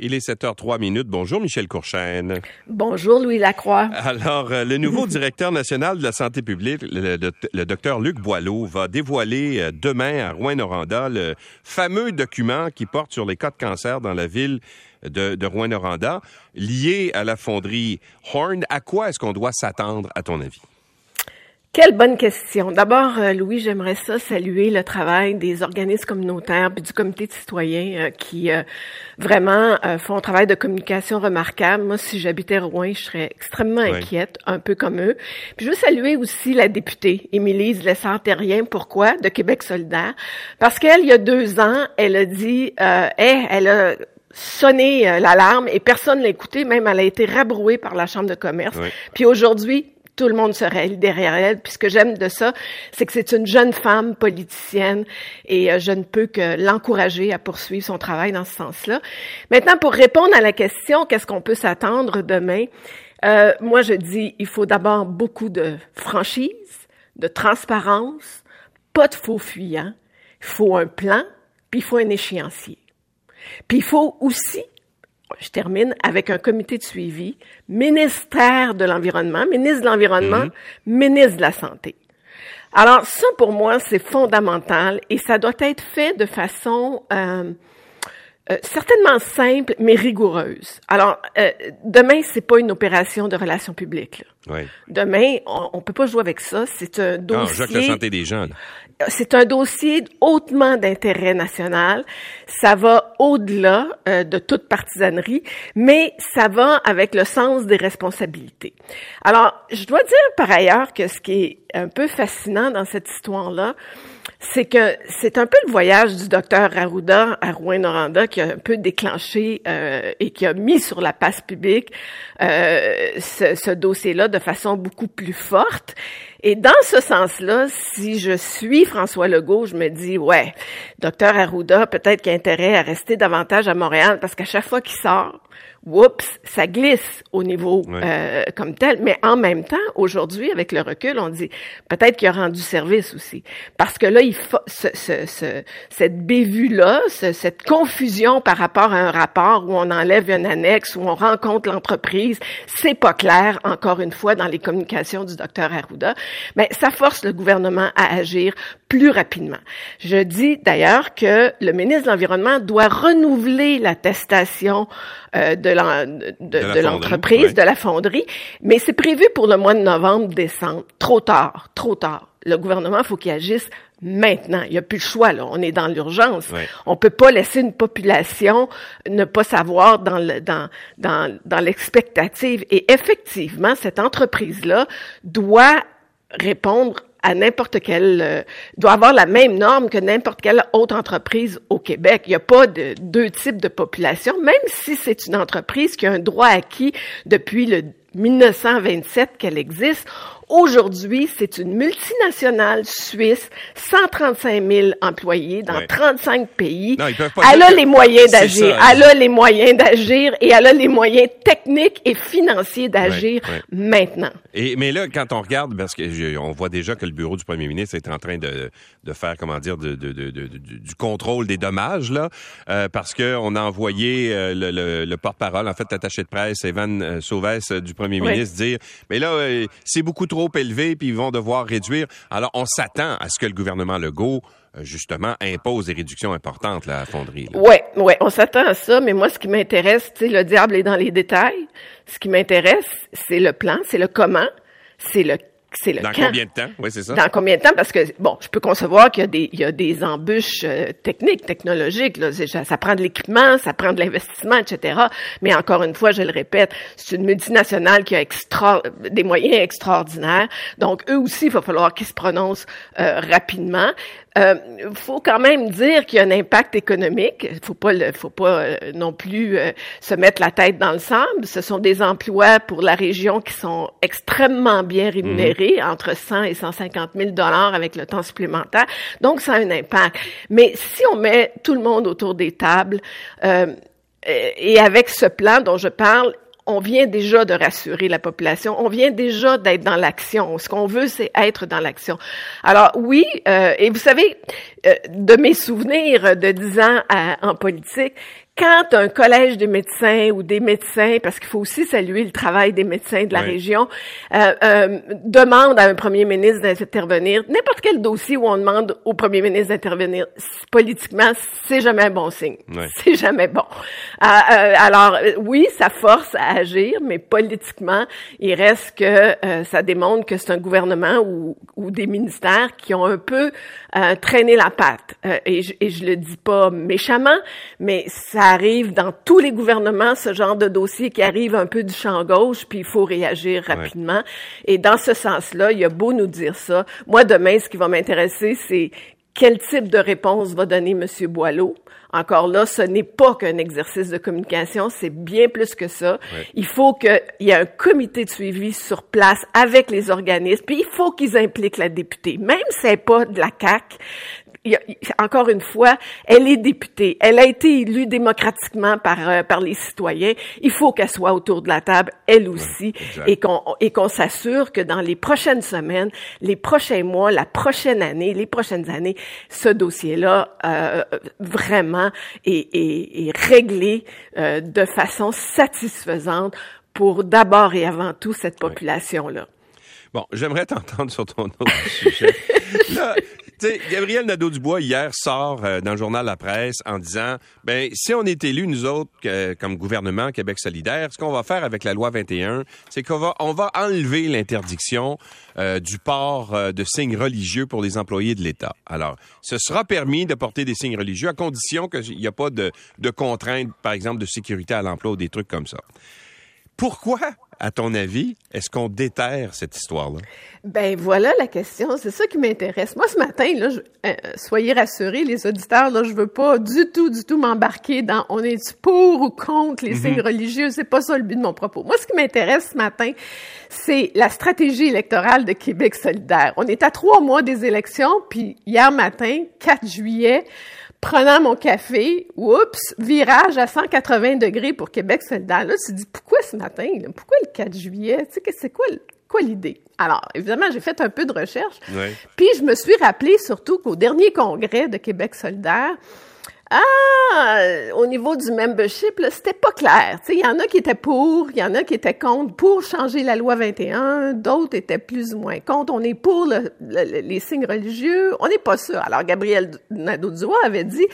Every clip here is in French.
Il est 7h03 minutes. Bonjour Michel Courchaine. Bonjour Louis Lacroix. Alors, euh, le nouveau directeur national de la santé publique, le, docteur Luc Boileau, va dévoiler euh, demain à Rouen-Noranda le fameux document qui porte sur les cas de cancer dans la ville de, de Rouen-Noranda, lié à la fonderie Horn. À quoi est-ce qu'on doit s'attendre, à ton avis? Quelle bonne question. D'abord, euh, Louis, j'aimerais ça saluer le travail des organismes communautaires puis du comité de citoyens euh, qui euh, vraiment font un travail de communication remarquable. Moi, si j'habitais Rouen, je serais extrêmement inquiète, un peu comme eux. Puis je veux saluer aussi la députée Émilie Lessard-Terrien. Pourquoi? De Québec solidaire. Parce qu'elle, il y a deux ans, elle a dit, elle a sonné l'alarme et personne l'a écouté. Même, elle a été rabrouée par la Chambre de commerce. Puis aujourd'hui, tout le monde se règle derrière elle. Puis ce que j'aime de ça, c'est que c'est une jeune femme politicienne et euh, je ne peux que l'encourager à poursuivre son travail dans ce sens-là. Maintenant, pour répondre à la question, qu'est-ce qu'on peut s'attendre demain? Euh, moi, je dis, il faut d'abord beaucoup de franchise, de transparence, pas de faux fuyants. Il faut un plan, puis il faut un échéancier. Puis il faut aussi je termine avec un comité de suivi, ministère de l'Environnement, ministre de l'Environnement, mhm. ministre de la Santé. Alors ça, pour moi, c'est fondamental et ça doit être fait de façon euh, euh, certainement simple, mais rigoureuse. Alors, euh, demain, c'est pas une opération de relations publiques. Demain, on, on peut pas jouer avec ça. C'est un dossier. Non, la santé des gens. C'est un dossier hautement d'intérêt national. Ça va au-delà euh, de toute partisanerie, mais ça va avec le sens des responsabilités. Alors, je dois dire par ailleurs que ce qui est un peu fascinant dans cette histoire-là, c'est que c'est un peu le voyage du docteur Arruda à Rouen-Noranda qui a un peu déclenché euh, et qui a mis sur la passe publique euh, ce, ce dossier-là de façon beaucoup plus forte. Et dans ce sens-là, si je suis François Legault, je me dis, ouais, docteur Arruda, peut-être qu'il a intérêt à rester davantage à Montréal parce qu'à chaque fois qu'il sort, oups, ça glisse au niveau euh, comme tel. Mais en même temps, aujourd'hui, avec le recul, on dit peut-être qu'il a rendu service aussi. Parce que là, il faut ce, ce, ce, cette bévue-là, cette confusion par rapport à un rapport où on enlève une annexe, où on rencontre l'entreprise, c'est pas clair, encore une fois, dans les communications du docteur Arruda. Mais ça force le gouvernement à agir plus rapidement. Je dis d'ailleurs que le ministre de l'Environnement doit renouveler l'attestation euh, de l'entreprise, de, la fonderie, mais c'est prévu pour le mois de novembre, décembre. Trop tard, trop tard. Le gouvernement, faut qu'il agisse maintenant. Il n'y a plus le choix, là. On est dans l'urgence. On peut pas laisser une population ne pas savoir dans le, dans, dans, dans l'expectative. Et effectivement, cette entreprise-là doit répondre à n'importe quelle, euh, doit avoir la même norme que n'importe quelle autre entreprise au Québec. Il n'y a pas de deux types de population, même si c'est une entreprise qui a un droit acquis depuis le 1927 qu'elle existe. Aujourd'hui, c'est une multinationale suisse, 135 000 employés dans 35 pays. Non, elle a les moyens d'agir. Elle a les moyens d'agir et elle a les moyens techniques et financiers d'agir maintenant. Et mais là, quand on regarde, parce que on voit déjà que le bureau du premier ministre est en train de, de faire, comment dire, de, de, de, du contrôle des dommages là, euh, parce que on a envoyé euh, le, le, porte-parole, en fait, l'attaché de presse, Evan euh, Sauvès du premier ministre, dire, mais là, c'est beaucoup trop élevé, puis ils vont devoir réduire. Alors, on s'attend à ce que le gouvernement Legault justement impose des réductions importantes à la fonderie. Oui, ouais, on s'attend à ça, mais moi, ce qui m'intéresse, tu sais, le diable est dans les détails. Ce qui m'intéresse, c'est le plan, c'est le comment, c'est le c'est le Dans combien de temps? Oui, c'est ça. Dans combien de temps? Parce que, bon, je peux concevoir qu'il y a des, il y a des embûches euh, techniques, technologiques. Là. Ça prend de l'équipement, ça prend de l'investissement, etc. Mais encore une fois, je le répète, c'est une multinationale qui a extra, des moyens extraordinaires. Donc, eux aussi, il va falloir qu'ils se prononcent euh, rapidement. Euh, faut quand même dire qu'il y a un impact économique. Faut pas, le, faut pas euh, non plus euh, se mettre la tête dans le sable. Ce sont des emplois pour la région qui sont extrêmement bien rémunérés, mhm. entre 100 et 150 000 dollars avec le temps supplémentaire. Donc, ça a un impact. Mais si on met tout le monde autour des tables et avec ce plan dont je parle, on vient déjà de rassurer la population, on vient déjà d'être dans l'action. Ce qu'on veut, c'est être dans l'action. Alors oui, euh, et vous savez, euh, de mes souvenirs de dix ans en politique, quand un collège des médecins ou des médecins, parce qu'il faut aussi saluer le travail des médecins de la région, euh, euh, demande à un premier ministre d'intervenir, n'importe quel dossier où on demande au premier ministre d'intervenir, politiquement, c'est jamais un bon signe. C'est jamais bon. Euh, euh alors, oui, ça force à agir, mais politiquement, il reste que euh, ça démontre que c'est un gouvernement ou, ou, des ministères qui ont un peu traîné la patte. et, je, et je le dis pas méchamment, mais ça arrive dans tous les gouvernements, ce genre de dossier qui arrive un peu du champ gauche, puis il faut réagir rapidement. Et dans ce sens-là, il y a beau nous dire ça. Moi, demain, ce qui va m'intéresser, c'est quel type de réponse va donner M. Boileau. Encore là, ce n'est pas qu'un exercice de communication, c'est bien plus que ça. Il faut qu'il y ait un comité de suivi sur place avec les organismes, puis il faut qu'ils impliquent la députée, même si c'est pas de la CAC encore une fois, elle est députée. Elle a été élue démocratiquement par euh, par les citoyens. Il faut qu'elle soit autour de la table, elle aussi, et qu'on et qu'on s'assure que dans les prochaines semaines, les prochains mois, la prochaine année, les prochaines années, ce dossier-là euh, vraiment est, est, est réglé euh, de façon satisfaisante pour d'abord et avant tout cette population-là. Bon, j'aimerais t'entendre sur ton autre sujet. Là, Gabriel Nadeau-Dubois, hier, sort euh, dans le journal La Presse en disant, ben, si on est élus, nous autres, comme gouvernement Québec solidaire, ce qu'on va faire avec la loi 21, c'est qu'on va, on va enlever l'interdiction euh, du port euh, de signes religieux pour les employés de l'État. Alors, ce sera permis de porter des signes religieux à condition qu'il n'y a pas de, de contraintes, par exemple, de sécurité à l'emploi ou des trucs comme ça. Pourquoi à ton avis, est-ce qu'on déterre cette histoire-là? Ben voilà la question. C'est ça qui m'intéresse. Moi, ce matin, là, euh, soyez rassurés, les auditeurs, là, je veux pas du tout, du tout m'embarquer dans on est pour ou contre les signes mhm. religieux? C'est pas ça le but de mon propos. Moi, ce qui m'intéresse ce matin, c'est la stratégie électorale de Québec solidaire. On est à trois mois des élections, puis hier matin, 4 juillet, prenant mon café, oups, virage à 180 degrés pour Québec solidaire. Là, tu te dis, pourquoi ce matin? Pourquoi le 4 juillet? Tu sais, c'est quoi, quoi l'idée? Alors, évidemment, j'ai fait un peu de recherche. Puis, je me suis rappelé surtout qu'au dernier congrès de Québec solidaire, ah, au niveau du membership, c'était pas clair. Il y en a qui étaient pour, il y en a qui étaient contre pour changer la loi 21, d'autres étaient plus ou moins contre. On est pour les signes religieux, on n'est pas sûr. Alors, Gabriel Nadeau-Dubois avait dit,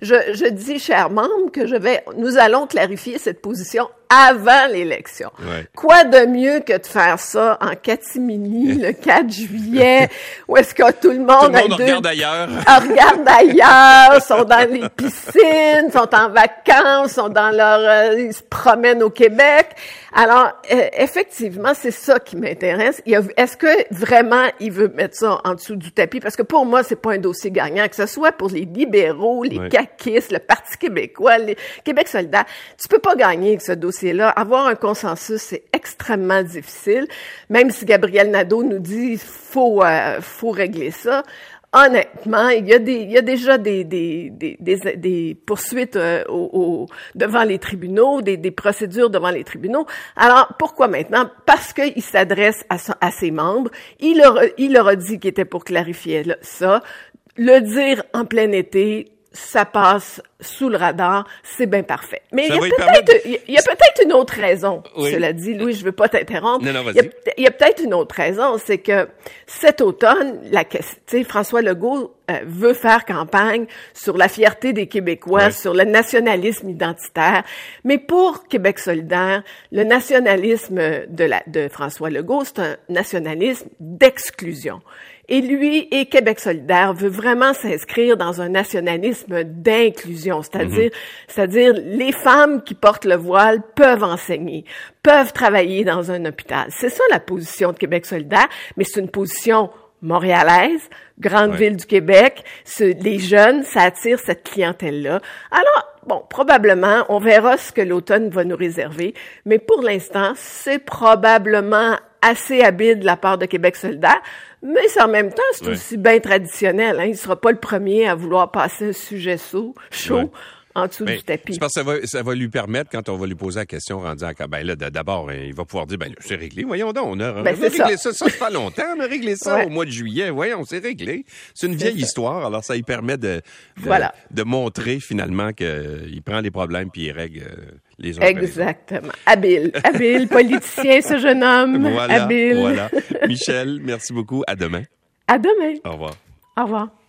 je, dis, chers membres, que je vais, nous allons clarifier cette position avant l'élection. Quoi de mieux que de faire ça en catimini le 4 juillet, où est-ce que tout le monde... Tout le monde regarde ailleurs. regarde ailleurs, sont dans les piscines, sont en vacances, sont dans leur... Euh, ils se promènent au Québec. Alors, euh, effectivement, c'est ça qui m'intéresse. Est-ce que vraiment il veut mettre ça en dessous du tapis? Parce que pour moi, c'est pas un dossier gagnant, que ce soit pour les libéraux, les caquistes, le Parti québécois, les Québec solidaire. Tu peux pas gagner avec ce dossier là Avoir un consensus, c'est extrêmement difficile. Même si Gabriel Nadeau nous dit faut euh, faut régler ça. Honnêtement, il y a des, il y a déjà des, des, des, des, poursuites euh, au, devant les tribunaux, des, des procédures devant les tribunaux. Alors, pourquoi maintenant? Parce qu'il s'adresse à, à ses membres. Il leur, il leur a dit qu'il était pour clarifier ça. Le dire en plein été, ça passe sous le radar, c'est bien parfait. Mais il y a peut-être il y a peut-être une autre raison. Cela dit, Louis, je veux pas t'interrompre. il y a, peut-être une autre raison, c'est que cet automne, la François Legault euh, veut faire campagne sur la fierté des Québécois, sur le nationalisme identitaire. Mais pour Québec solidaire, le nationalisme de la de François Legault, c'est un nationalisme d'exclusion. Et lui et Québec solidaire veut vraiment s'inscrire dans un nationalisme d'inclusion, c'est-à-dire, mhm. c'est-à-dire les femmes qui portent le voile peuvent enseigner, peuvent travailler dans un hôpital. C'est ça la position de Québec solidaire, mais c'est une position montréalaise, grande ville du Québec, les jeunes, ça attire cette clientèle-là. Alors, bon, probablement, on verra ce que l'automne va nous réserver, mais pour l'instant, c'est probablement assez habile de la part de Québec solidaire, mais en même temps, c'est aussi bien traditionnel. Hein. Il sera pas le premier à vouloir passer un sujet chaud, chaud en dessous du tapis. Je pense que ça va, ça va lui permettre, quand on va lui poser la question à ben là, d'abord, hein, il va pouvoir dire, ben c'est réglé, voyons donc, on a, Ben, réglé ça. ça. ça. fait longtemps, on a réglé ça Ouais. au mois de juillet, voyons, c'est réglé. C'est une vieille ça. histoire, alors ça lui permet de, de, Voilà. de montrer finalement qu'il prend les problèmes puis il règle euh, les autres. Exactement. Habile, habile, politicien, ce jeune homme. Voilà, habile. voilà. Michel, merci beaucoup. À demain. À demain. Au revoir. Au revoir.